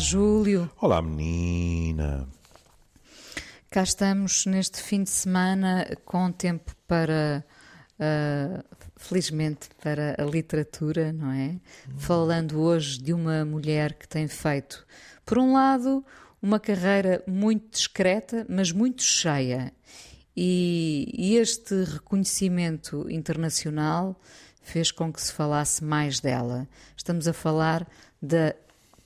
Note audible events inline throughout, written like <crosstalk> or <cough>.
Júlio. Olá, menina. Cá estamos neste fim de semana com tempo para, uh, felizmente, para a literatura, não é? Hum. Falando hoje de uma mulher que tem feito, por um lado, uma carreira muito discreta, mas muito cheia. E, e este reconhecimento internacional fez com que se falasse mais dela. Estamos a falar da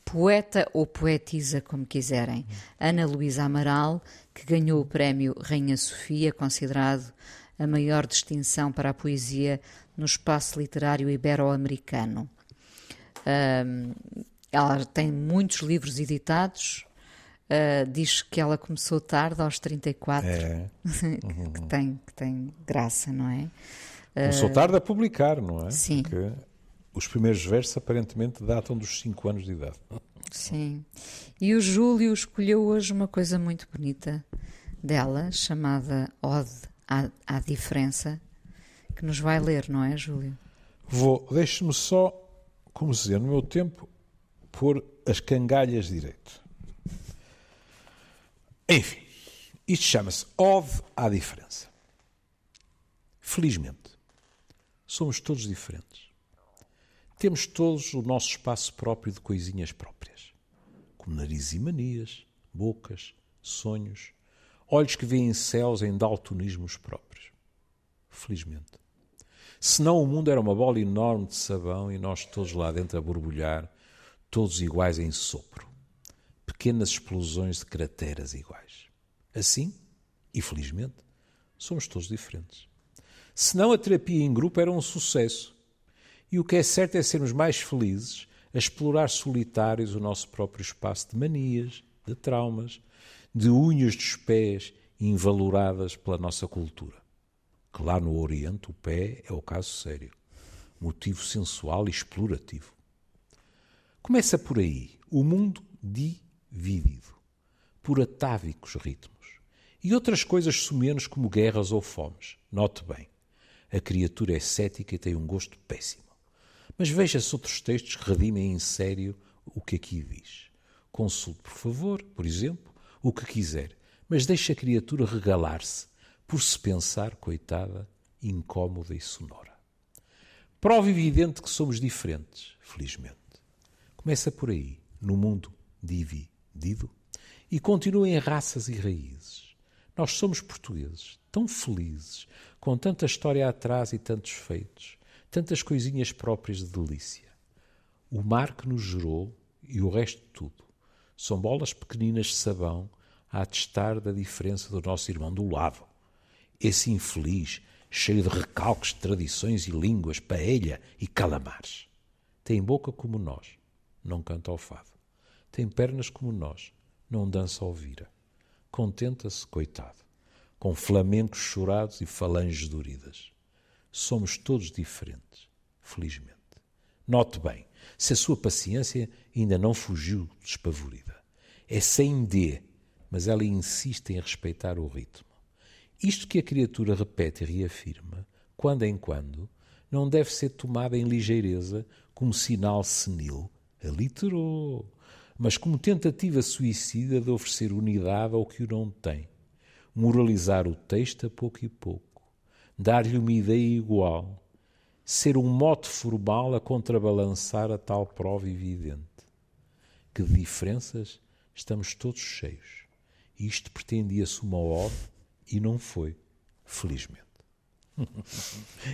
poeta ou poetisa, como quiserem, Ana Luísa Amaral, que ganhou o prémio Rainha Sofia, considerado a maior distinção para a poesia no espaço literário ibero-americano. Um, ela tem muitos livros editados, uh, diz que ela começou tarde, aos 34, é. <laughs> Uhum. que, tem, que tem graça, não é? Começou uh, tarde a publicar, não é? Sim. Porque os primeiros versos aparentemente datam dos 5 anos de idade. Sim. E o Júlio escolheu hoje uma coisa muito bonita dela, chamada Ode à, à Diferença, que nos vai ler, não é, Júlio? Vou, deixe-me só, como dizer, no meu tempo, pôr as cangalhas direito. Enfim, isto chama-se Ode à Diferença. Felizmente, somos todos diferentes. Temos todos o nosso espaço próprio de coisinhas próprias, como nariz e manias, bocas, sonhos, olhos que veem céus em daltonismos próprios. Felizmente. Senão o mundo era uma bola enorme de sabão e nós todos lá dentro a borbulhar, todos iguais em sopro. Pequenas explosões de crateras iguais. Assim, e felizmente, somos todos diferentes. Senão a terapia em grupo era um sucesso e o que é certo é sermos mais felizes a explorar solitários o nosso próprio espaço de manias, de traumas, de unhas dos pés invaloradas pela nossa cultura. Que lá no Oriente o pé é o caso sério, motivo sensual e explorativo. Começa por aí o mundo dividido, por atávicos ritmos, e outras coisas sumenos como guerras ou fomes. Note bem, a criatura é cética e tem um gosto péssimo. Mas veja-se outros textos redimem em sério o que aqui diz. Consulte, por favor, por exemplo, o que quiser, mas deixe a criatura regalar-se, por se pensar, coitada, incómoda e sonora. Prova evidente que somos diferentes, felizmente. Começa por aí, no mundo dividido, e continua em raças e raízes. Nós somos portugueses, tão felizes, com tanta história atrás e tantos feitos, tantas coisinhas próprias de delícia. O mar que nos gerou e o resto de tudo são bolas pequeninas de sabão a atestar da diferença do nosso irmão do lado. Esse infeliz, cheio de recalques tradições e línguas, paella e calamares. Tem boca como nós, não canta ao fado. Tem pernas como nós, não dança ao vira. Contenta-se, coitado, com flamencos chorados e falanges doridas somos todos diferentes, felizmente. Note bem, se a sua paciência ainda não fugiu despavorida. É sem D, mas ela insiste em respeitar o ritmo. Isto que a criatura repete e reafirma, quando em quando, não deve ser tomada em ligeireza como sinal senil. Aliterou, mas como tentativa suicida de oferecer unidade ao que o não tem. Moralizar o texto a pouco e pouco dar-lhe uma ideia igual, ser um mote formal a contrabalançar a tal prova evidente. Que de diferenças estamos todos cheios. Isto pretendia-se uma ode e não foi, felizmente. <laughs>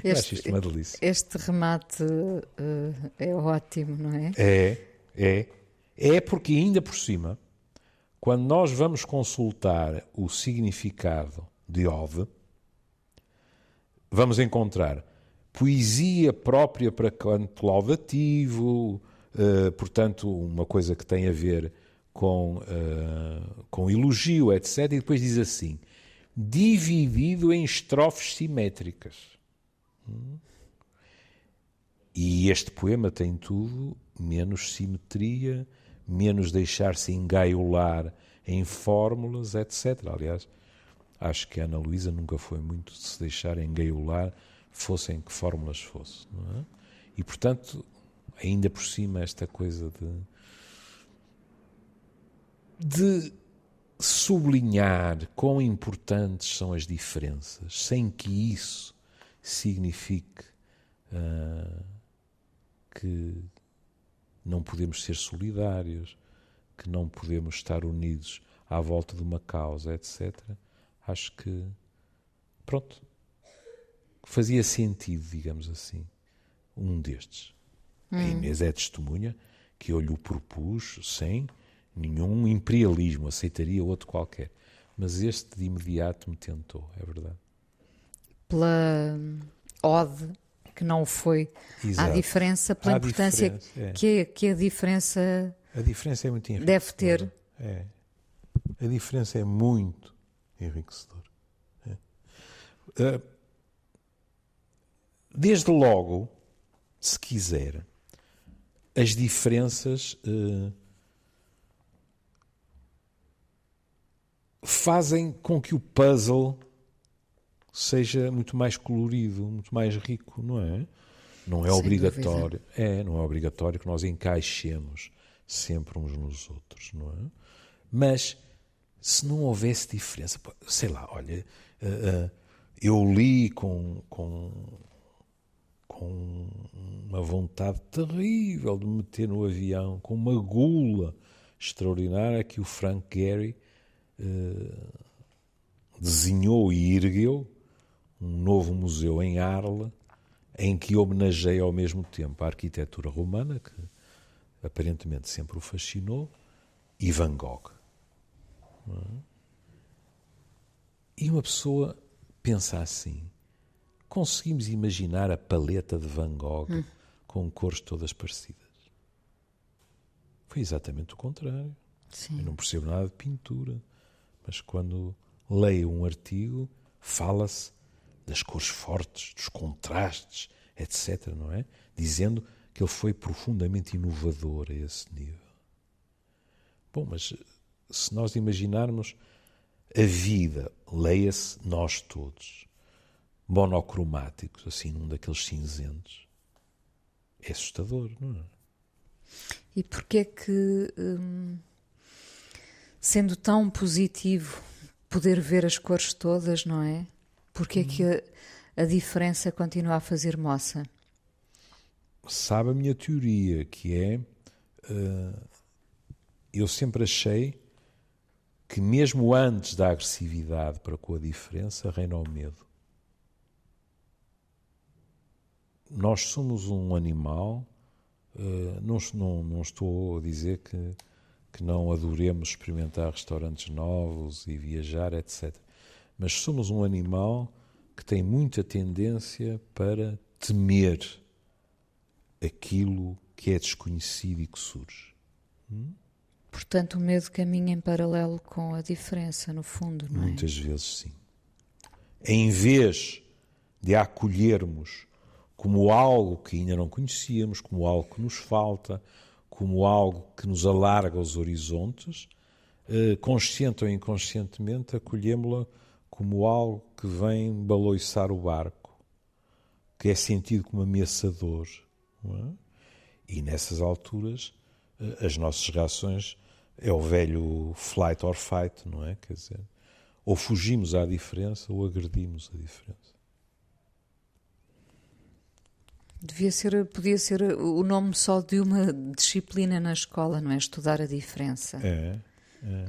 Este, isto uma delícia. Este remate uh, é ótimo, não é? É, é. É porque ainda por cima, quando nós vamos consultar o significado de ode, vamos encontrar poesia própria para canto laudativo, uh, portanto, uma coisa que tem a ver com, uh, com elogio, etc. E depois diz assim: dividido em estrofes simétricas. Hum? E este poema tem tudo menos simetria, menos deixar-se engaiolar em fórmulas, etc. Aliás, acho que a Ana Luísa nunca foi muito de se deixar engaiolar, fossem que fórmulas fosse. É? E, portanto, ainda por cima, esta coisa de de sublinhar quão importantes são as diferenças, sem que isso signifique uh, que não podemos ser solidários, que não podemos estar unidos à volta de uma causa, etc. Acho que, pronto, fazia sentido, digamos assim, um destes. Hum. A Inês é testemunha que eu lhe propus sem nenhum imperialismo, aceitaria outro qualquer. Mas este de imediato me tentou, é verdade. Pela ode que não foi Exato. diferença, pela Há importância diferença, é. que, é, que a diferença. A diferença é muito Deve ter. É. A diferença é muito enriquecedora. É. Uh, desde logo, se quiser, as diferenças uh, fazem com que o puzzle seja muito mais colorido, muito mais rico, não é? Não é Sem obrigatório, dúvida. é, não é obrigatório que nós encaixemos sempre uns nos outros, não é? Mas se não houvesse diferença, sei lá, olha, uh, uh, eu li com, com, com uma vontade terrível de me meter no avião, com uma gula extraordinária que o Frank Gehry uh, desenhou e ergueu um novo museu em Arles, em que homenageia ao mesmo tempo a arquitetura romana, que aparentemente sempre o fascinou, e Van Gogh. É? E uma pessoa pensa assim: conseguimos imaginar a paleta de Van Gogh hum. com cores todas parecidas? Foi exatamente o contrário. Sim. Eu não percebo nada de pintura, mas quando leio um artigo, fala-se das cores fortes, dos contrastes, etc., não é? Dizendo que ele foi profundamente inovador a esse nível. Bom, mas se nós imaginarmos a vida, leia-se nós todos, monocromáticos, assim, num daqueles cinzentos, é assustador, não é? E porquê é que, hum, sendo tão positivo, poder ver as cores todas, não é? Porquê é que a, a diferença continua a fazer moça? Sabe a minha teoria, que é. Uh, eu sempre achei que, mesmo antes da agressividade para com a diferença, reina o medo. Nós somos um animal. Uh, não, não, não estou a dizer que, que não adoremos experimentar restaurantes novos e viajar, etc mas somos um animal que tem muita tendência para temer aquilo que é desconhecido e que surge. Hum? Portanto, o medo caminha em paralelo com a diferença, no fundo, não é? Muitas vezes sim. Em vez de a acolhermos como algo que ainda não conhecíamos, como algo que nos falta, como algo que nos alarga os horizontes, eh, consciente ou inconscientemente, acolhemos-la como algo que vem baloiçar o barco, que é sentido como ameaçador. É? E nessas alturas, as nossas reações é o velho flight or fight, não é? Quer dizer, ou fugimos à diferença ou agredimos a diferença. Devia ser, podia ser o nome só de uma disciplina na escola, não é? Estudar a diferença. É, é.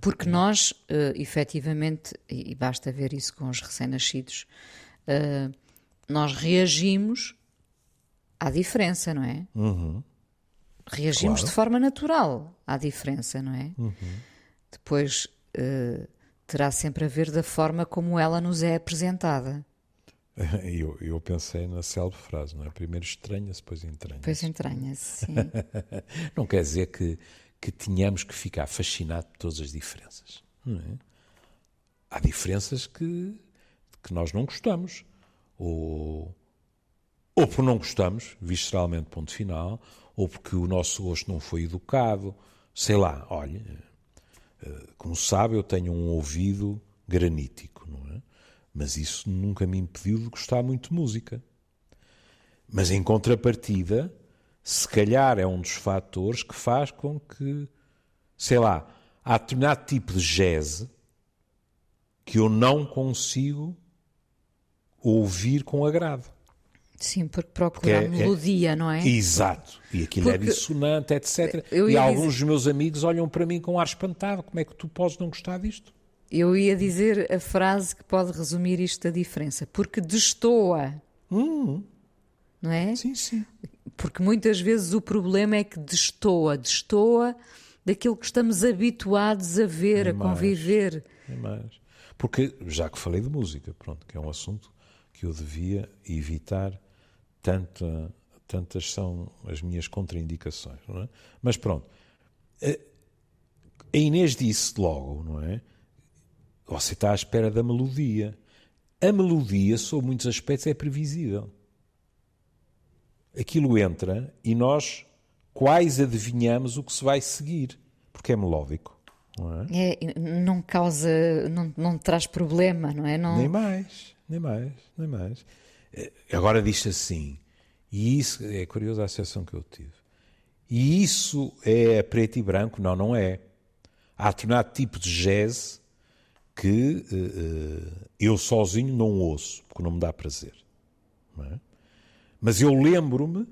Porque nós, uh, efetivamente, e basta ver isso com os recém-nascidos, uh, nós reagimos à diferença, não é? Uhum. Reagimos claro. de forma natural à diferença, não é? Uhum. Depois uh, terá sempre a ver da forma como ela nos é apresentada. <laughs> Eu, eu pensei na célebre frase, não é? Primeiro estranha-se, depois entranha-se. Depois entranha-se, sim. <laughs> não quer dizer que que tenhamos que ficar fascinados por todas as diferenças. É? Há diferenças que, que nós não gostamos. Ou, ou por não gostamos, visceralmente, ponto final, ou porque o nosso gosto não foi educado. Sei lá, olha, eh, como sabe, eu tenho um ouvido granítico, não é? Mas isso nunca me impediu de gostar muito de música. Mas em contrapartida, se calhar é um dos fatores que faz com que, sei lá, há determinado tipo de jazz que eu não consigo ouvir com agrado. Sim, porque procura porque é, a melodia, é, não é? Exato. E aquilo é porque é dissonante, etc. e alguns dizer... dos meus amigos olham para mim com ar espantado. Como é que tu podes não gostar disto? Eu ia dizer a frase que pode resumir isto da diferença. Porque destoa. Hum. Não é? Sim, sim. Porque muitas vezes o problema é que destoa. Destoa daquilo que estamos habituados a ver, a conviver. É mais. Porque, já que falei de música, pronto, que é um assunto que eu devia evitar tanta, tantas são as minhas contraindicações, não é? Mas pronto, a Inês disse logo, não é? Você está à espera da melodia. A melodia, sob muitos aspectos, é previsível. Aquilo entra e nós quais adivinhamos o que se vai seguir, porque é melódico. Não, é? É, não causa, não, não traz problema, não é? Não... Nem mais, nem mais, nem mais. Agora diz assim, e isso é curioso a associação que eu tive. E isso é preto e branco? Não, não é. Há determinado tipo de jazz que uh, eu sozinho não ouço, porque não me dá prazer. É? Mas eu lembro-me,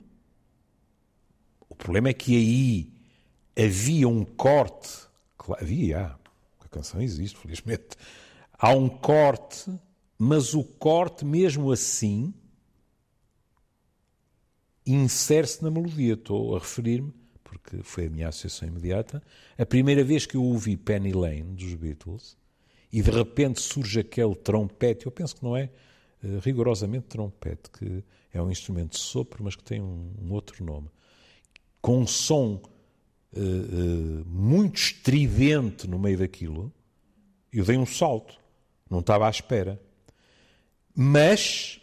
o problema é que aí havia um corte, havia, a canção existe, felizmente, há um corte, mas o corte mesmo assim insere-se na melodia. Estou a referir-me, porque foi a minha associação imediata, a primeira vez que eu ouvi Penny Lane, dos Beatles, e de repente surge aquele trompete, eu penso que não é uh, rigorosamente trompete, que é um instrumento de sopro, mas que tem um, um outro nome, com um som uh, uh, muito estridente no meio daquilo, eu dei um salto, não estava à espera. Mas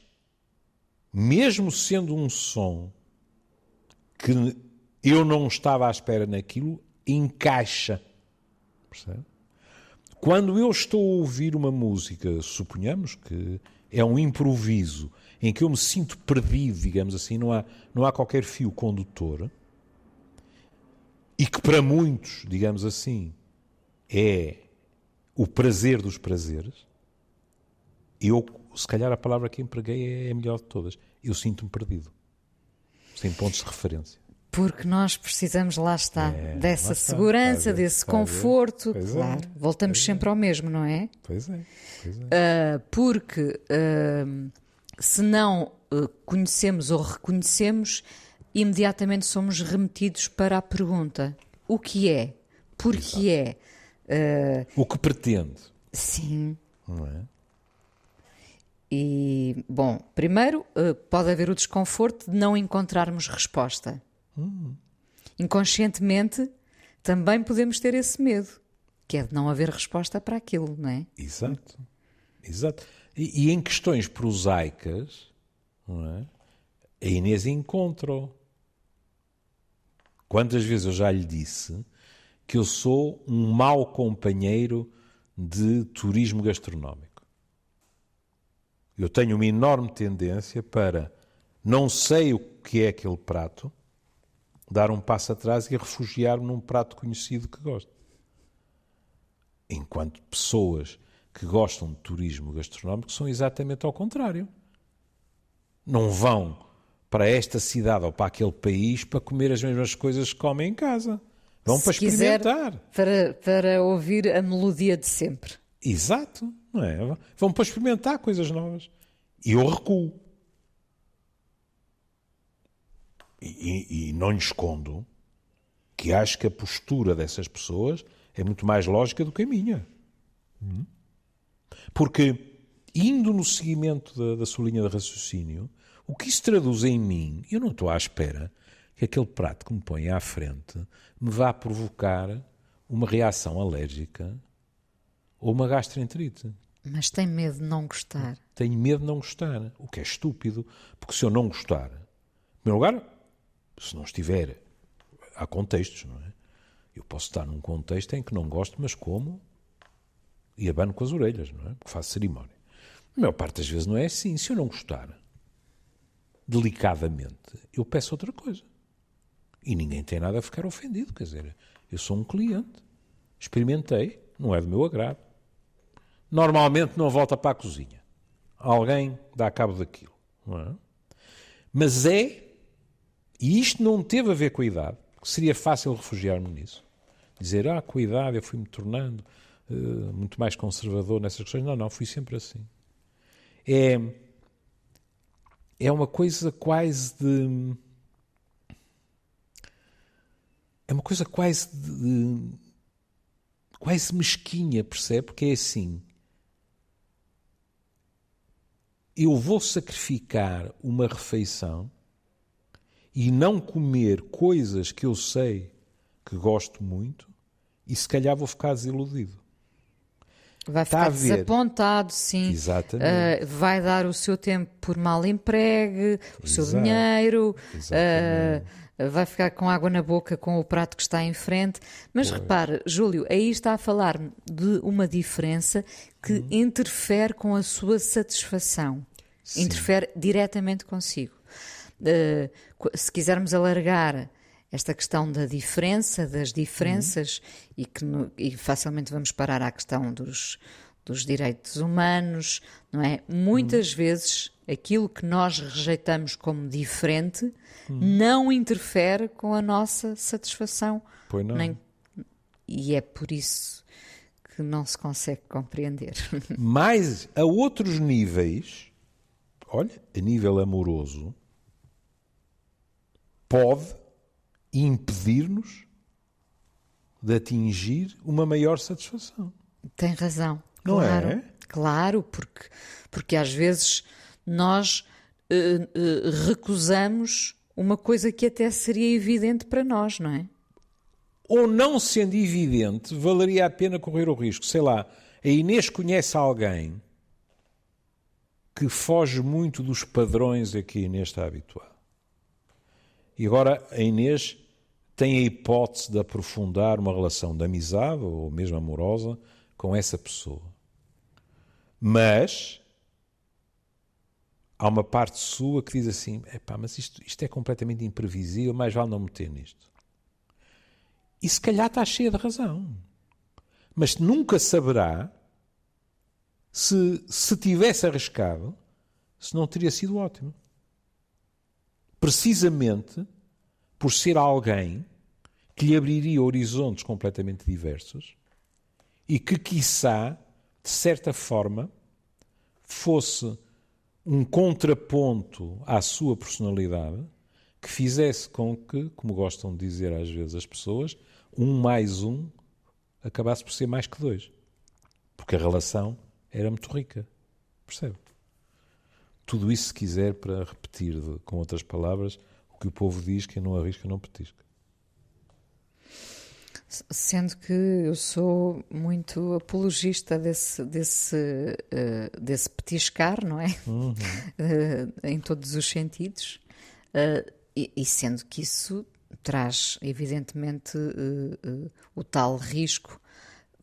mesmo sendo um som que eu não estava à espera naquilo, encaixa. Percebe? Quando eu estou a ouvir uma música, suponhamos que é um improviso, em que eu me sinto perdido, digamos assim, não há, não há qualquer fio condutor, e que para muitos, digamos assim, é o prazer dos prazeres, eu se calhar a palavra que empreguei é a melhor de todas. Eu sinto-me perdido. Sem pontos de referência. Porque nós precisamos, lá está, é, dessa lá está, segurança, desse conforto. É. claro, é, voltamos pois sempre é. ao mesmo, não é? Pois é. Pois é. Uh, porque uh, se não uh, conhecemos ou reconhecemos, imediatamente somos remetidos para a pergunta: o que é? Por que é? o que pretende? Sim. Não é? E, bom, primeiro eh, pode haver o desconforto de não encontrarmos resposta. Hum. Inconscientemente também podemos ter esse medo, que é de não haver resposta para aquilo, não é? Exato. Exato. E, e em questões prosaicas, é? a Inês encontra. Quantas vezes eu já lhe disse que eu sou um mau companheiro de turismo gastronómico? Eu tenho uma enorme tendência para não sei o que é aquele prato, dar um passo atrás e refugiar-me num prato conhecido que gosto. Enquanto pessoas que gostam de turismo gastronómico são exatamente ao contrário. Não vão para esta cidade ou para aquele país para comer as mesmas coisas que comem em casa. Vão Se para experimentar. Para, para ouvir a melodia de sempre. Exato. Não é? Vão para experimentar coisas novas. E eu recuo. E, e, e não lhe escondo que acho que a postura dessas pessoas é muito mais lógica do que a minha. Porque, indo no seguimento da, da sua linha de raciocínio, o que isso traduz em mim, eu não estou à espera que aquele prato que me põe à frente me vá provocar uma reação alérgica ou uma gastroenterite. Mas tem medo de não gostar. Tenho medo de não gostar, o que é estúpido, porque se eu não gostar, em primeiro lugar, se não estiver, há contextos, não é? Eu posso estar num contexto em que não gosto, mas como e abano com as orelhas, não é? Porque faço cerimónia. A maior parte das vezes não é assim. Se eu não gostar, delicadamente, eu peço outra coisa. E ninguém tem nada a ficar ofendido, quer dizer, eu sou um cliente. experimentei, não é do meu agrado. Normalmente não volta para a cozinha. Alguém dá cabo daquilo. É? Mas é, e isto não teve a ver com a idade, seria fácil refugiar-me nisso. Dizer, ah, com a idade eu fui-me tornando uh, muito mais conservador nessas questões. Não, não, fui sempre assim. É, é uma coisa quase de. É uma coisa quase de. quase mesquinha, percebe? Porque é assim. Eu vou sacrificar uma refeição e não comer coisas que eu sei que gosto muito e se calhar vou ficar desiludido. Vai ficar desapontado, sim. Exatamente. Uh, vai dar o seu tempo por mal empregue, o Exato. seu dinheiro, uh, vai ficar com água na boca com o prato que está em frente. Mas pois. repare, Júlio, aí está a falar de uma diferença que hum. interfere com a sua satisfação. Sim. Interfere diretamente consigo. Uh, se quisermos alargar esta questão da diferença, das diferenças, uhum. e que no, e facilmente vamos parar à questão dos, dos direitos humanos, não é? Muitas uhum. vezes aquilo que nós rejeitamos como diferente uhum. não interfere com a nossa satisfação. Pois não. Nem, e é por isso que não se consegue compreender. <laughs> Mas a outros níveis, olha, a nível amoroso, pode impedir-nos de atingir uma maior satisfação. Tem razão. Não claro, é? Claro, porque, porque às vezes nós uh, uh, recusamos uma coisa que até seria evidente para nós, não é? Ou não sendo evidente, valeria a pena correr o risco. Sei lá, a Inês conhece alguém que foge muito dos padrões a que a Inês está habituada. E agora a Inês tem a hipótese de aprofundar uma relação de amizade ou mesmo amorosa com essa pessoa. Mas há uma parte sua que diz assim: epá, mas isto, isto é completamente imprevisível, mais vale não meter nisto. E se calhar está cheia de razão. Mas nunca saberá se, se tivesse arriscado, se não teria sido ótimo. Precisamente por ser alguém que lhe abriria horizontes completamente diversos e que, quiçá, de certa forma, fosse um contraponto à sua personalidade que fizesse com que, como gostam de dizer às vezes as pessoas, um mais um acabasse por ser mais que dois. Porque a relação era muito rica. Percebe? Tudo isso, se quiser, para repetir com outras palavras, o que o povo diz: quem não arrisca, não petisca. Sendo que eu sou muito apologista desse, desse, uh, desse petiscar, não é? Uhum. Uh, <laughs> em todos os sentidos. Uh, e, e, sendo que isso traz, evidentemente, o tal risco,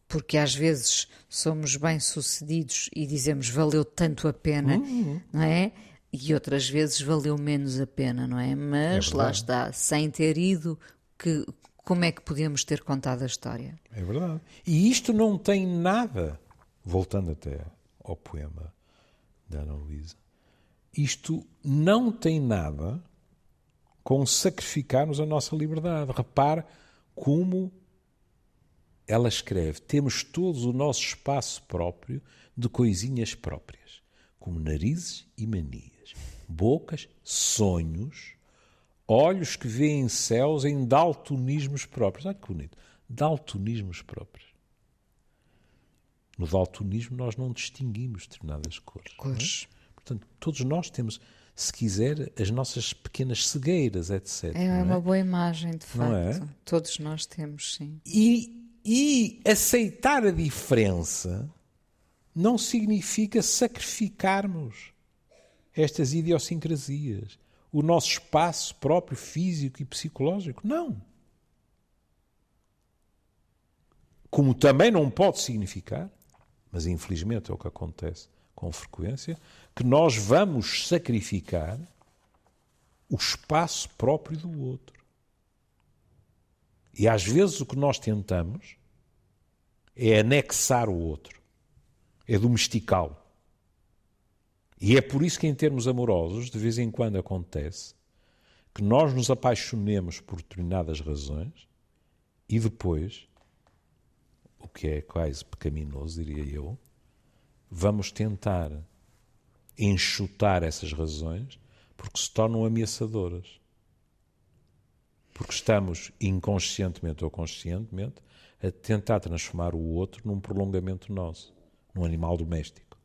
porque às vezes somos bem-sucedidos e dizemos valeu tanto a pena, uhum. não é? E outras vezes valeu menos a pena, não é? Mas é lá está, sem ter ido que como é que podemos ter contado a história. É verdade. E isto não tem nada, voltando até ao poema da Ana Luísa, isto não tem nada com sacrificarmos a nossa liberdade. Repare como ela escreve: temos todos o nosso espaço próprio de coisinhas próprias, como narizes e manias, bocas, sonhos olhos que veem céus em daltonismos próprios. Olha que bonito. Daltonismos próprios. No daltonismo nós não distinguimos determinadas cores. É? Cores. É? Portanto, todos nós temos, se quiser, as nossas pequenas cegueiras, etc. É, é uma boa imagem, de facto. É? Todos nós temos, sim. E, e aceitar a diferença não significa sacrificarmos estas idiosincrasias o nosso espaço próprio físico e psicológico. Não. Como também não pode significar, mas infelizmente é o que acontece com frequência, que nós vamos sacrificar o espaço próprio do outro. E às vezes o que nós tentamos é anexar o outro, é domesticá-lo. E é por isso que, em termos amorosos, de vez em quando acontece que nós nos apaixonemos por determinadas razões e depois, o que é quase pecaminoso, diria eu, vamos tentar enxutar essas razões porque se tornam ameaçadoras. Porque estamos inconscientemente ou conscientemente a tentar transformar o outro num prolongamento nosso, num animal doméstico.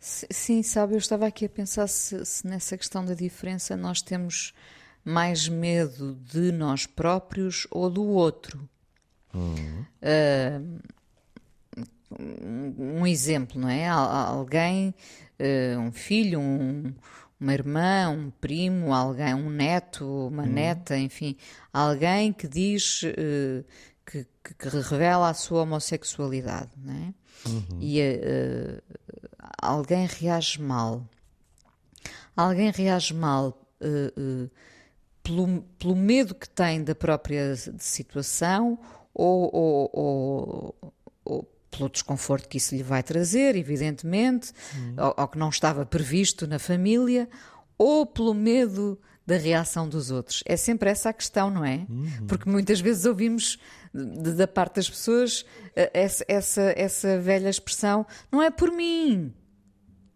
Sim, sabe, eu estava aqui a pensar se, se, nessa questão da diferença nós temos mais medo de nós próprios ou do outro. Uhum. Uh, um exemplo, não é? Alguém, uh, um filho, um, uma irmã, um primo, alguém, um neto, uma uhum. neta, enfim, alguém que diz uh, que, que, revela a sua homossexualidade, não é? Uhum. E uh, alguém reage mal. Alguém reage mal uh, pelo, pelo, medo que tem da própria situação ou, ou, ou, ou, pelo desconforto que isso lhe vai trazer, evidentemente, uhum. ou, ou que não estava previsto na família, ou pelo medo da reação dos outros. É sempre essa a questão, não é? Uhum. Porque muitas vezes ouvimos da parte das pessoas eh, essa, essa, essa velha expressão: não é por mim,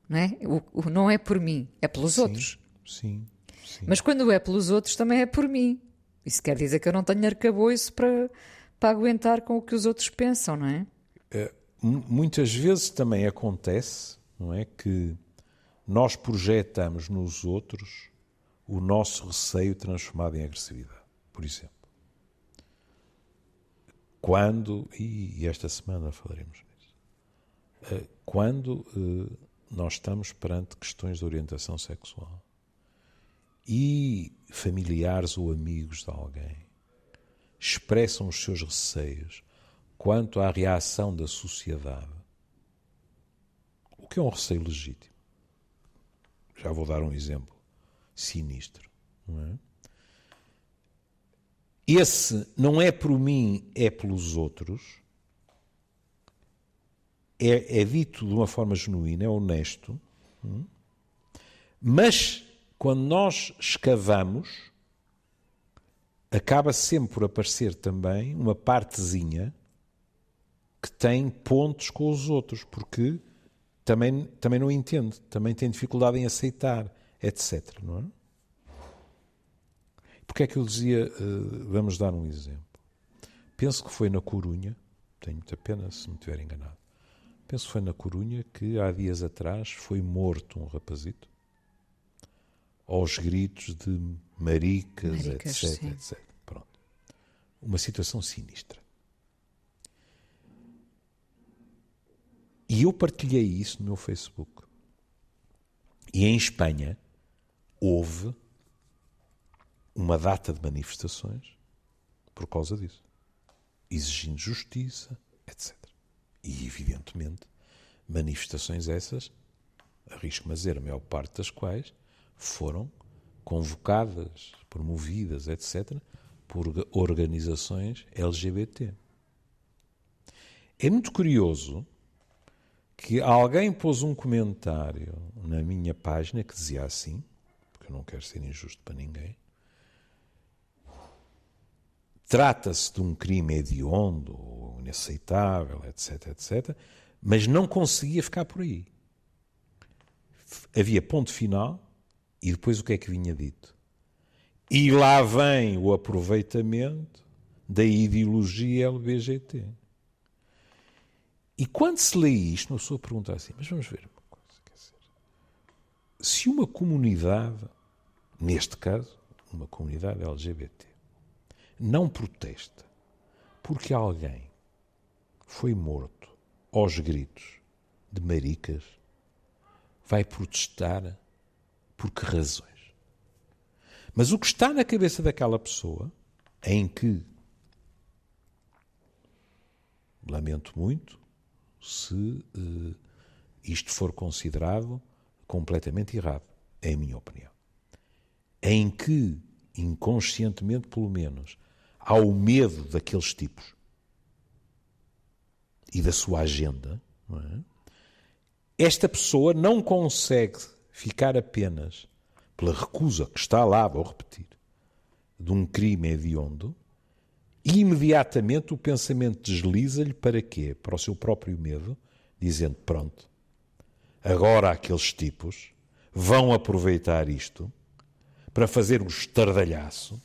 não é? O, o não é por mim, é pelos sim, outros. Sim, sim. Mas quando é pelos outros, também é por mim. Isso quer dizer que eu não tenho arcabouço para, para aguentar com o que os outros pensam, não é? É muitas vezes também acontece, não é? Que nós projetamos nos outros o nosso receio transformado em agressividade, por exemplo. Quando, e esta semana falaremos nisso, eh, quando eh, nós estamos perante questões de orientação sexual e familiares ou amigos de alguém expressam os seus receios quanto à reação da sociedade, o que é um receio legítimo. Já vou dar um exemplo sinistro. Não é? esse não é por mim, é pelos outros, é, é dito de uma forma genuína, é honesto, hum? mas quando nós escavamos, acaba sempre por aparecer também uma partezinha que tem pontos com os outros, porque também, também não entende, também tem dificuldade em aceitar, etc. Não é? Porque é que eu dizia, uh, vamos dar um exemplo. Penso que foi na Corunha, tenho muita pena se me tiver enganado, penso que foi na Corunha que há dias atrás foi morto um rapazito aos gritos de maricas, maricas etc, etc. Pronto. Uma situação sinistra. E eu partilhei isso no meu Facebook. E em Espanha houve uma data de manifestações por causa disso, exigindo justiça, etc. E, evidentemente, manifestações essas, arrisco-me a dizer, a maior parte das quais foram convocadas, promovidas, etc., por organizações LGBT. É muito curioso que alguém pôs um comentário na minha página que dizia assim, porque eu não quero ser injusto para ninguém, Trata-se de um crime hediondo, inaceitável, etc, etc, mas não conseguia ficar por aí. Havia ponto final e depois o que é que vinha dito? E lá vem o aproveitamento da ideologia LBGT. E quando se lê isto, uma pessoa pergunta assim: mas vamos ver uma coisa. Quer dizer, se uma comunidade, neste caso, uma comunidade LGBT, não protesta porque alguém foi morto aos gritos de maricas, vai protestar por que razões? Mas o que está na cabeça daquela pessoa, em que, lamento muito, se uh, isto for considerado completamente errado, a minha opinião, em que, inconscientemente pelo menos, ao medo daqueles tipos. e da sua agenda, é? esta pessoa não consegue ficar apenas pela recusa que está lá, vou repetir, de um crime hediondo, e imediatamente o pensamento desliza-lhe para quê? Para o seu próprio medo, dizendo: pronto, agora aqueles tipos vão aproveitar isto para fazer um estardalhaço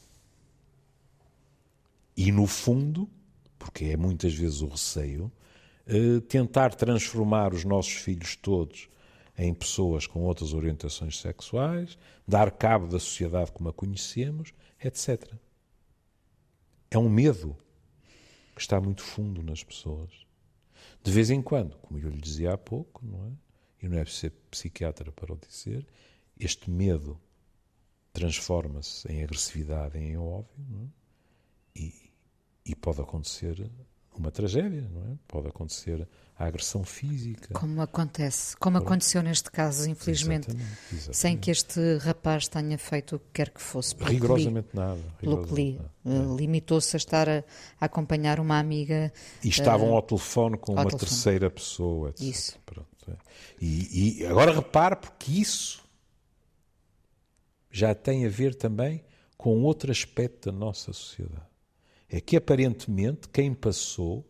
e, no fundo, porque é muitas vezes o receio, eh, tentar transformar os nossos filhos todos em pessoas com outras orientações sexuais, dar cabo da sociedade como a conhecemos, etc. É um medo que está muito fundo nas pessoas. De vez em quando, como eu lhe dizia há pouco, não é? E não é ser psiquiatra para o dizer, este medo transforma-se em agressividade, em óbvio, é? e, e pode acontecer uma tragédia, não é? Pode acontecer a agressão física. Como acontece, como aconteceu neste caso, infelizmente, exatamente, exatamente. sem que este rapaz tenha feito o que quer que fosse. Rigorosamente li, nada. Li, eh, limitou-se a estar a, a, acompanhar uma amiga. E estavam uh, ao telefone com uma telefone. terceira pessoa, etc. Isso. Pronto, é. e, e agora repare, porque isso já tem a ver também com outro aspecto da nossa sociedade é que aparentemente quem passou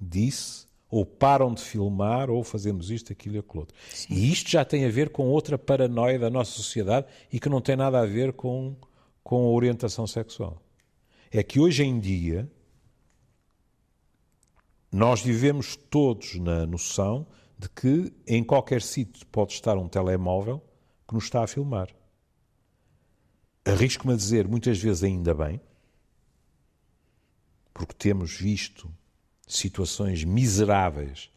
disse ou param de filmar ou fazemos isto, aquilo e aquilo outro. Sim. E isto já tem a ver com outra paranoia da nossa sociedade e que não tem nada a ver com, com a orientação sexual. É que hoje em dia nós vivemos todos na noção de que em qualquer sítio pode estar um telemóvel que nos está a filmar. Arrisco-me a dizer, muitas vezes ainda bem, porque temos visto situações miseráveis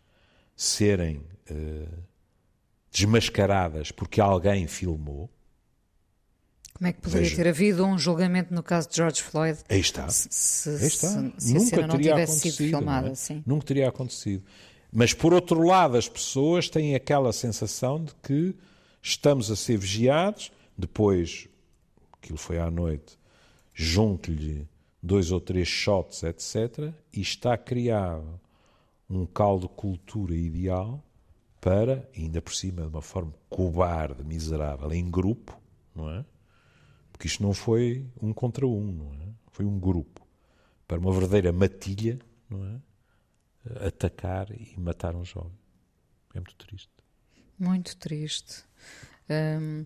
serem uh, desmascaradas porque alguém filmou. Como é que poderia Veja, ter havido um julgamento no caso de George Floyd? Aí está. Se, se, aí está. Se, Nunca teria acontecido. Filmada, é? Nunca teria acontecido. Mas, por outro lado, as pessoas têm aquela sensação de que estamos a ser vigiados. Depois, aquilo foi à noite, junto-lhe dois ou três shots, etc., e está criado um caldo de cultura ideal para, ainda por cima de uma forma cobarde, miserável, em grupo, não é? Porque isto não foi um contra um, não é? Foi um grupo. Para uma verdadeira matilha, não é? Atacar e matar um jovem. É muito triste. Muito triste. Hum,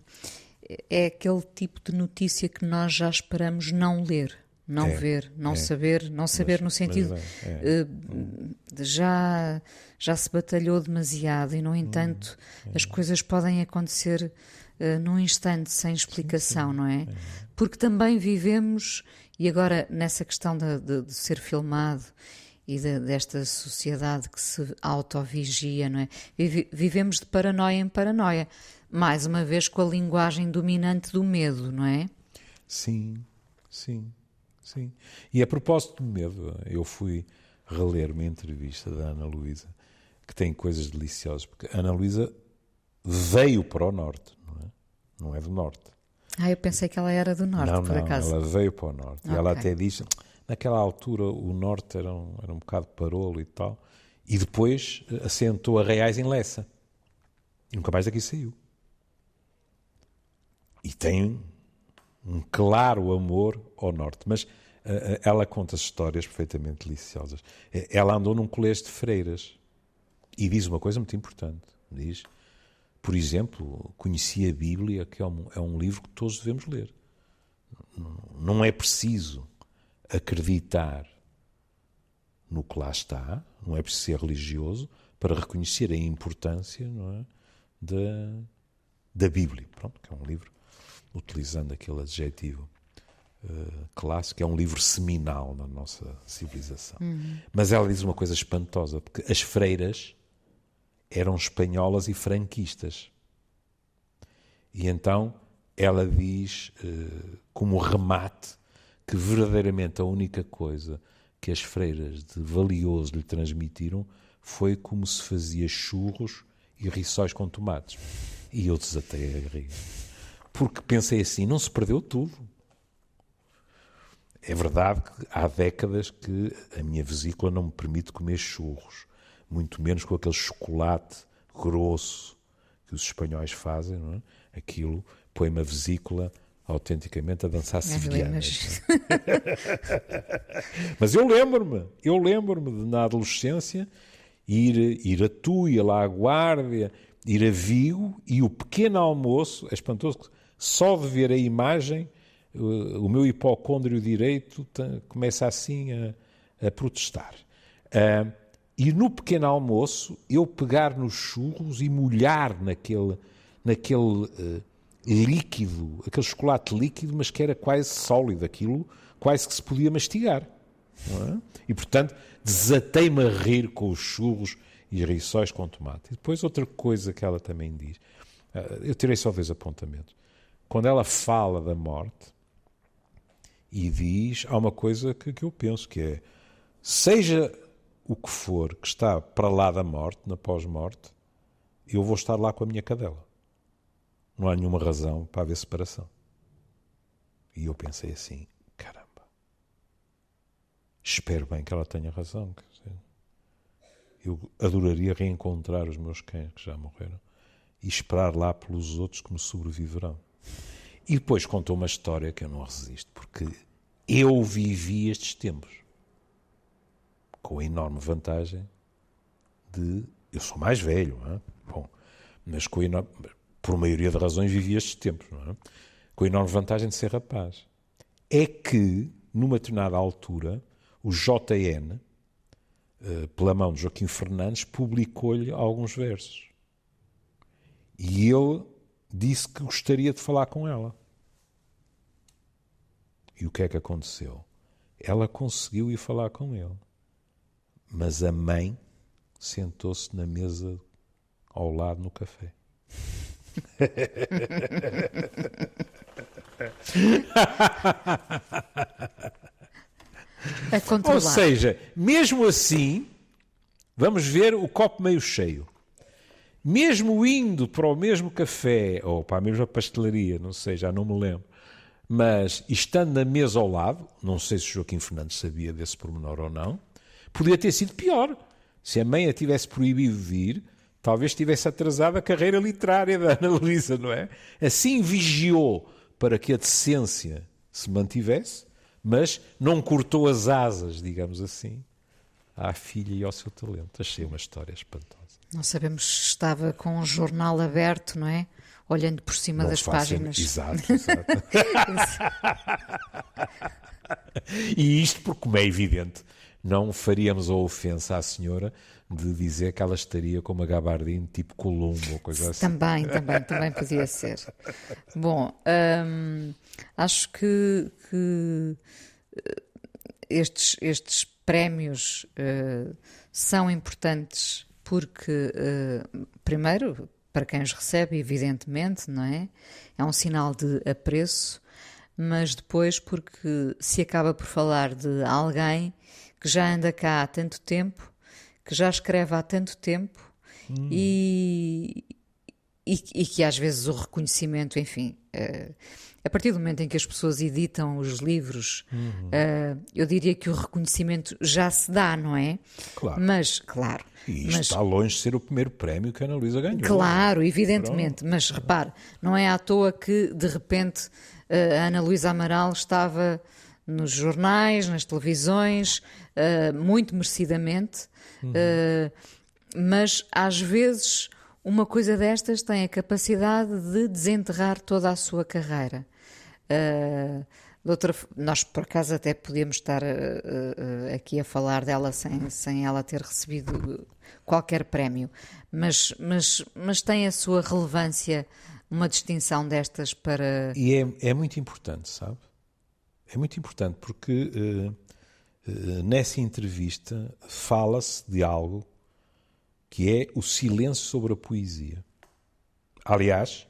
é aquele tipo de notícia que nós já esperamos não ler não é, ver, não é. saber, não saber mas, no sentido é, uh, já já se batalhou demasiado e no hum, entanto hum, as coisas podem acontecer uh, num instante sem explicação, sim, sim, não é? é? Porque também vivemos e agora nessa questão de, de, de ser filmado e de, desta sociedade que se autovigia, não é? Vivemos de paranoia em paranoia, mais uma vez com a linguagem dominante do medo, não é? Sim, sim. Sim. E a propósito de medo, eu fui reler uma entrevista da Ana Luísa que tem coisas deliciosas, porque a Ana Luísa veio para o norte, não é? Não é do norte. Ah, eu pensei que ela era do norte, não, por não, acaso. Ela veio para o norte. Okay. E ela até diz, naquela altura o norte era um, era um bocado parolo e tal, e depois assentou a Reais em Lessa. E nunca mais daqui saiu. E tem um claro amor ao norte. Mas uh, ela conta histórias perfeitamente deliciosas. Eh, ela andou num colégio de freiras e diz uma coisa muito importante. Diz, por exemplo, conhecia a Bíblia, que é um, é um livro que todos devemos ler. Não é preciso acreditar no que lá está, não é preciso ser religioso para reconhecer a importância é, da, da Bíblia, Pronto, que é um livro utilizando aquele adjetivo uh, clássico, é um livro seminal na nossa civilização. Uhum. Mas ela diz uma coisa espantosa, porque as freiras eram espanholas e franquistas. E então ela diz, uh, como remate, que verdadeiramente a única coisa que as freiras de valioso lhe transmitiram foi como se fazia churros e rissóis com tomates. E eu desatei a rir porque pensei assim: não se perdeu tudo. é verdade que há décadas que a minha vesícula não me permite comer churros, muito menos com aquele chocolate grosso que os espanhóis fazem, não é? Aquilo põe-me a vesícula autenticamente a dançar sevilhanas. <laughs> Mas eu lembro-me, eu lembro-me de na adolescência ir, ir a Tuia, lá à Guarda, ir a Vigo e o pequeno almoço, é espantoso, só de ver a imagem, o meu hipocôndrio direito começa assim a, a protestar. Uh, e no pequeno almoço, eu pegar nos churros e molhar naquele, naquele uh, líquido, aquele chocolate líquido, mas que era quase sólido, aquilo quase que se podia mastigar. É? E, portanto, desatei-me a rir com os churros e rissóis com tomate. E depois outra coisa que ela também diz, eh, eu tirei só dois apontamentos. Quando ela fala da morte e diz, há uma coisa que, que eu penso que é, seja o que for que está para lá da morte, na pós-morte, eu vou estar lá com a minha cadela. Não há nenhuma razão para haver separação. E eu pensei assim, caramba, espero bem que ela tenha razão. Eu adoraria reencontrar os meus cães que já morreram e esperar lá pelos outros que me sobreviverão. E depois contou uma história que eu não resisto, porque eu vivi estes tempos com a enorme vantagem de. Eu sou mais velho, é? Bom, mas com enorme, por maioria de razões, vivi estes tempos, é? Com a enorme vantagem de ser rapaz. É que, numa determinada altura, o JN, eh, pela mão de Joaquim Fernandes, publicou-lhe alguns versos. E ele disse que gostaria de falar com ela. E o que é que aconteceu? Ela conseguiu ir falar com ele. Mas a mãe sentou-se na mesa ao lado no café. Ou seja, mesmo assim, vamos ver o copo meio cheio. Mesmo indo para o mesmo café ou para a mesma pastelaria, não sei, já não me lembro, mas estando na mesa ao lado, não sei se Joaquim Fernandes sabia desse pormenor ou não, podia ter sido pior. Se a mãe a tivesse proibido de ir, talvez tivesse atrasado a carreira literária da Ana Luísa, não é? Assim vigiou para que a decência se mantivesse, mas não cortou as asas, digamos assim, à filha e ao seu talento. Achei uma história espantosa. Não sabemos se estava com um jornal aberto, não é? Olhando por cima não das páginas. Exato, <laughs> exato. <laughs> e isto porque, como é evidente, não faríamos a ofensa à senhora de dizer que ela estaria com uma gabardine tipo Colombo ou coisa assim. Também, também, também podia <laughs> ser. Bom, hum, acho que, que, eh, estes, estes prémios uh, são importantes porque, uh, primeiro, para quem os recebe, evidentemente, não é? É um sinal de apreço, mas depois porque se acaba por falar de alguém que já anda cá há tanto tempo, que já escreve há tanto tempo hum. e, e, e, que às vezes o reconhecimento, enfim, uh, a partir do momento em que as pessoas editam os livros, uhum. uh, eu diria que o reconhecimento já se dá, não é? Claro. Mas, claro. E isto mas, está longe de ser o primeiro prémio que a Ana Luísa ganhou. Claro, evidentemente. Pronto. Mas repare, não é à toa que de repente uh, a Ana Luísa Amaral estava nos jornais, nas televisões, uh, muito merecidamente, uhum. uh, mas às vezes uma coisa destas tem a capacidade de desenterrar toda a sua carreira. Uh, outra, nós, por acaso, até podíamos estar aqui a falar dela sem, sem ela ter recebido qualquer prémio, mas, mas, mas tem a sua relevância uma distinção destas para. E é, é muito importante, sabe? É muito importante porque uh, uh, nessa entrevista fala-se de algo que é o silêncio sobre a poesia. Aliás,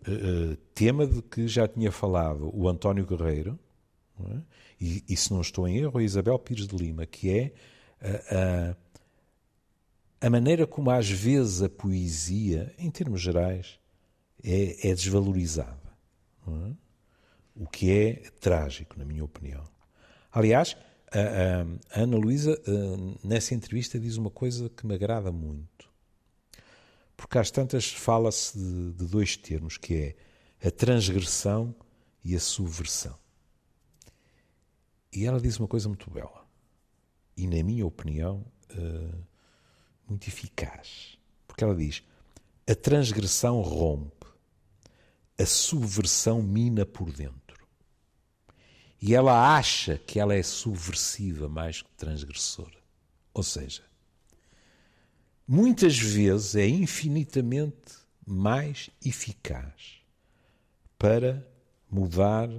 uh, tema de que já tinha falado o António Guerreiro, é? e, e, se não estou em erro, a Isabel Pires de Lima, que é a, a maneira como às vezes a poesia, em termos gerais, é, é desvalorizada. É? o que é trágico, na minha opinião. Aliás, a, a, a Ana Luísa, nessa entrevista, diz uma coisa que me agrada muito. Porque às tantas fala-se de, de dois termos, que é a transgressão e a subversão. E ela diz uma coisa muito bela. E, na minha opinião, uh, muito eficaz. Porque ela diz: a transgressão rompe, a subversão mina por dentro. E ela acha que ela é subversiva mais que transgressora. Ou seja, muitas vezes é infinitamente mais eficaz para mudar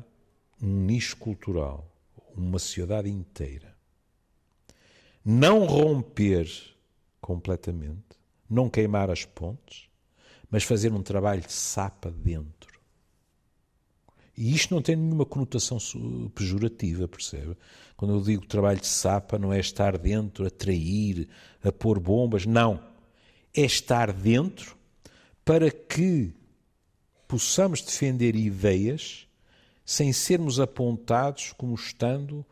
um nicho cultural, uma sociedade inteira. Não romper completamente, não queimar as pontes, mas fazer um trabalho de sapa dentro. E isto não tem nenhuma conotação pejorativa, percebe? Quando eu digo trabalho de sapa, não é estar dentro, a trair, a pôr bombas, não. É estar dentro para que possamos defender ideias sem sermos apontados como estando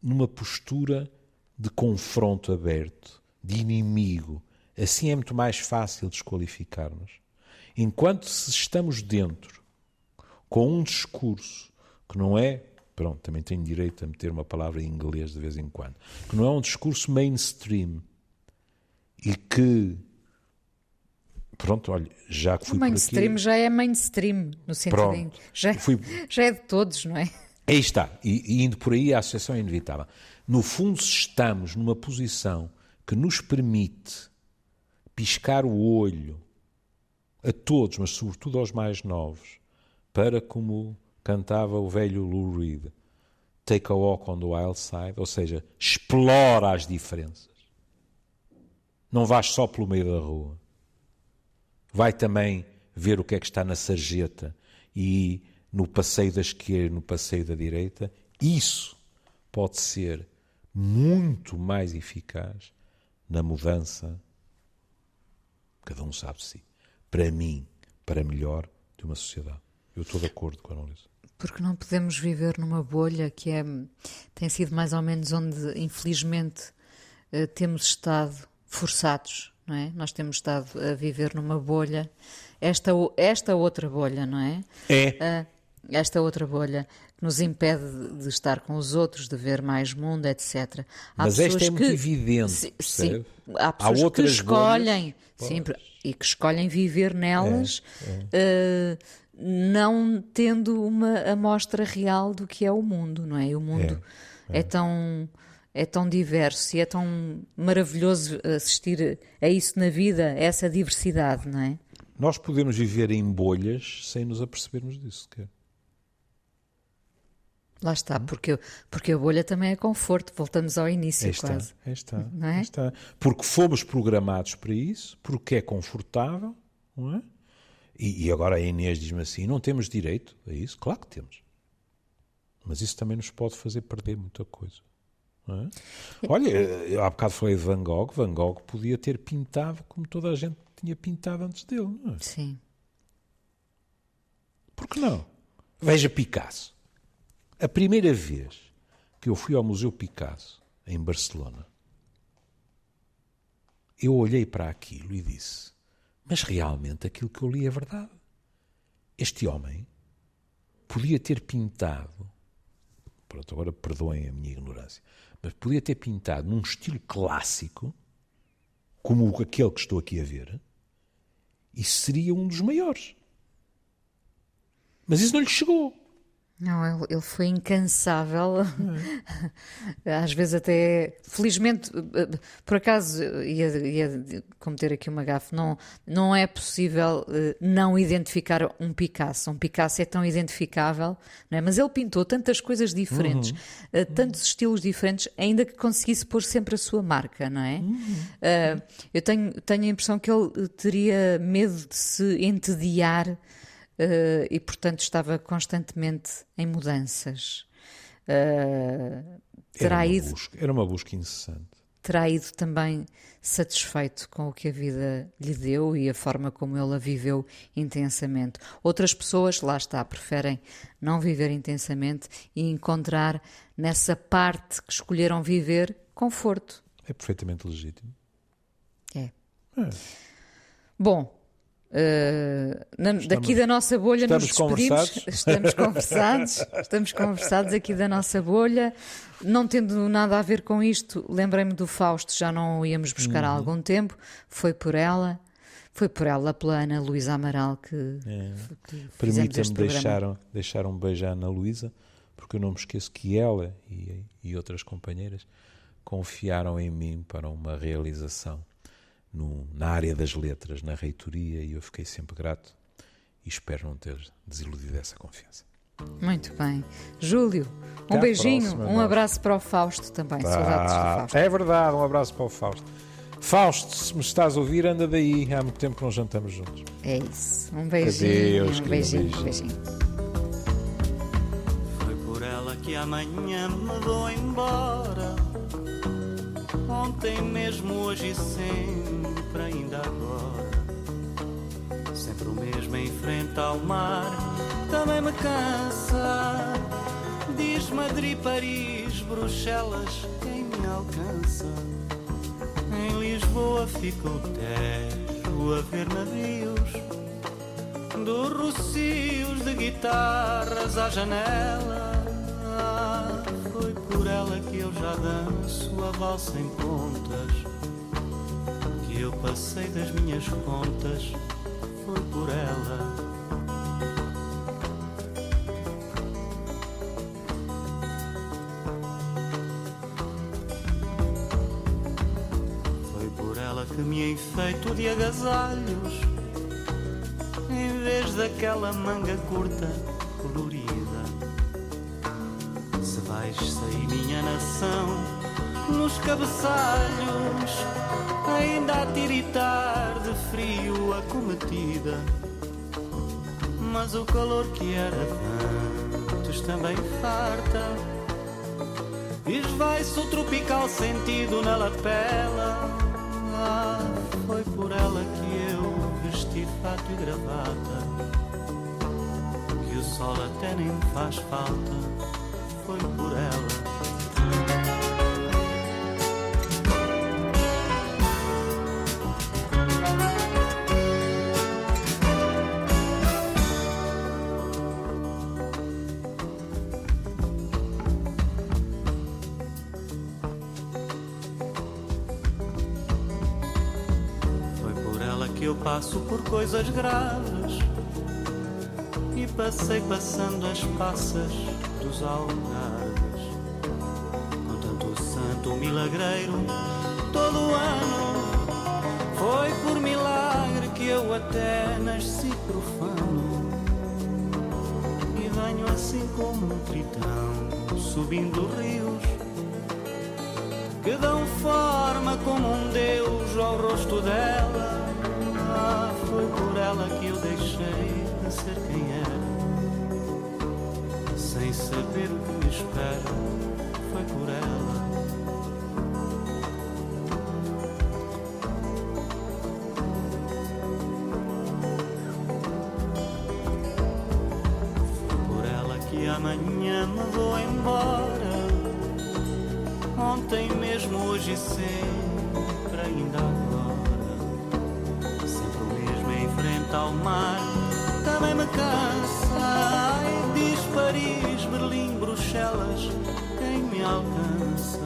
numa postura de confronto aberto, de inimigo. Assim é muito mais fácil desqualificar-nos. Enquanto se estamos dentro com um discurso que não é, pronto, também tenho direito a meter uma palavra em inglês de vez em quando, que não é um discurso mainstream e que Pronto, olha, já que fui o mainstream por aqui... já é mainstream, no sentido Pronto, em... já, fui... já é de todos, não é? Aí está, e, e indo por aí a associação é inevitável. No fundo, se estamos numa posição que nos permite piscar o olho a todos, mas sobretudo aos mais novos, para como cantava o velho Lou Reed, take a walk on the wild side, ou seja, explora as diferenças. Não vais só pelo meio da rua. Vai também ver o que é que está na sarjeta e no passeio da esquerda no passeio da direita. Isso pode ser muito mais eficaz na mudança, cada um sabe de si, para mim, para melhor de uma sociedade. Eu estou de acordo com a análise. Porque não podemos viver numa bolha que é, tem sido mais ou menos onde, infelizmente, eh, temos estado forçados, não é? Nós temos estado a viver numa bolha, esta, esta outra bolha, não é? É. Uh, esta outra bolha que nos impede de estar com os outros, de ver mais mundo, etc. Há Mas esta é muito evidente, sim, há pessoas há outras que escolhem, sim, e que escolhem viver nelas. É, é. Uh, não tendo uma amostra real do que é o mundo, não é? E o mundo é, é. é, tão é tão diverso e é tão maravilhoso assistir a isso na vida, a essa diversidade, não é? Nós podemos viver em bolhas sem nos apercebermos disso, quer? Lá está, porque, porque a bolha também é conforto, voltamos ao início está, quase. Está, é? Está. Porque fomos programados para isso, porque é confortável, não é? E, e agora a Inês diz-me assim: não temos direito a isso? Claro que temos. Mas isso também nos pode fazer perder muita coisa. É? Olha, há bocado falei de Van Gogh. Van Gogh podia ter pintado como toda a gente tinha pintado antes dele, não é? Sim. Por que não? Veja Picasso. A primeira vez que eu fui ao Museu Picasso, em Barcelona, eu olhei para aquilo e disse: mas realmente aquilo que eu li é verdade. Este homem podia ter pintado, pronto, agora perdoem a minha ignorância, mas podia ter pintado num estilo clássico, como aquele que estou aqui a ver, e seria um dos maiores. Mas isso não lhe chegou. Não, ele, foi incansável. É. <laughs> Às vezes até, felizmente, por acaso, ia, ia cometer aqui uma gafe, não, não é possível eh, não identificar um Picasso. Um Picasso é tão identificável, não é? mas ele pintou tantas coisas diferentes, uhum. Eh, tantos uhum. estilos diferentes, ainda que conseguisse pôr sempre a sua marca, não é? Uhum. Uh, eu tenho, tenho a impressão que ele teria medo de se entediar uh, e, portanto, estava constantemente em mudanças. Uh, terá era, uma ido... busca, era uma busca incessante. terá ido também satisfeito com o que a vida lhe deu e a forma como ele a viveu intensamente. Outras pessoas, lá está, preferem não viver intensamente e encontrar nessa parte que escolheram viver conforto. É perfeitamente legítimo. É. é. Bom, Uh, na, estamos, daqui da nossa bolha nos despedimos. Conversados. Estamos conversados. <laughs> estamos conversados aqui da nossa bolha. Não tendo nada a ver com isto, lembrei-me do Fausto, já não o íamos buscar uhum. há algum tempo. Foi por ela. Foi por ela, pela Ana Luísa Amaral, que, é. que Permita-me deixar, deixar um beijo à Ana Luísa, porque eu não me esqueço que ela e, e outras companheiras confiaram em mim para uma realização no, na área das letras, na reitoria, e eu fiquei sempre grato e espero não ter desiludido essa confiança. Muito bem. Júlio, um Até beijinho, próxima, um abraço para o Fausto também. Tá. Saudades do Fausto. É verdade, um abraço para o Fausto. Fausto, se me estás a ouvir, anda daí. Há muito tempo que não jantamos juntos. É isso. Um beijinho. Adeus, um beijinho, beijinho. beijinho. Foi por ela que amanhã me vou embora. Ontem mesmo, hoje e sempre, ainda agora. Sempre o mesmo em frente ao mar, também me cansa. Diz Madrid, Paris, Bruxelas, quem me alcança? Em Lisboa fica o Tejo a ver navios, dos rocios de guitarras à janela por ela que eu já danço a valsa em pontas. Eu passei das minhas contas, foi por ela. Foi por ela que me enfeito de agasalhos, em vez daquela manga curta colorida vais sair minha nação nos cabeçalhos, ainda a tiritar de frio a cometida. Mas o calor que era antes também farta. Esvai-se o tropical sentido na lapela. Ah, foi por ela que eu vesti fato e gravata. Que o sol até nem faz falta foi por ela. Passo por coisas graves e passei passando as passas dos algares. Com tanto santo milagreiro, todo ano foi por milagre que eu até nasci profano. E venho assim como um tritão, subindo rios que dão forma como um Deus ao rosto dela. Ah, foi por ela que eu deixei de ser quem era sem saber o que me espera, foi por ela. Foi por ela que amanhã me vou embora. Ontem mesmo, hoje sempre, ao mar, também me cansa Paris, Berlim, Bruxelas, quem me alcança?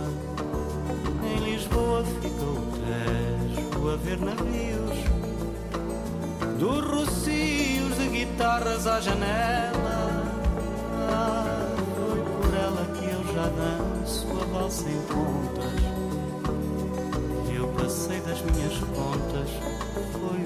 Em Lisboa fica o Tejo a ver navios, dos rocios de guitarras à janela. Ah, foi por ela que eu já danço a valsa em contas. Eu passei das minhas contas, foi.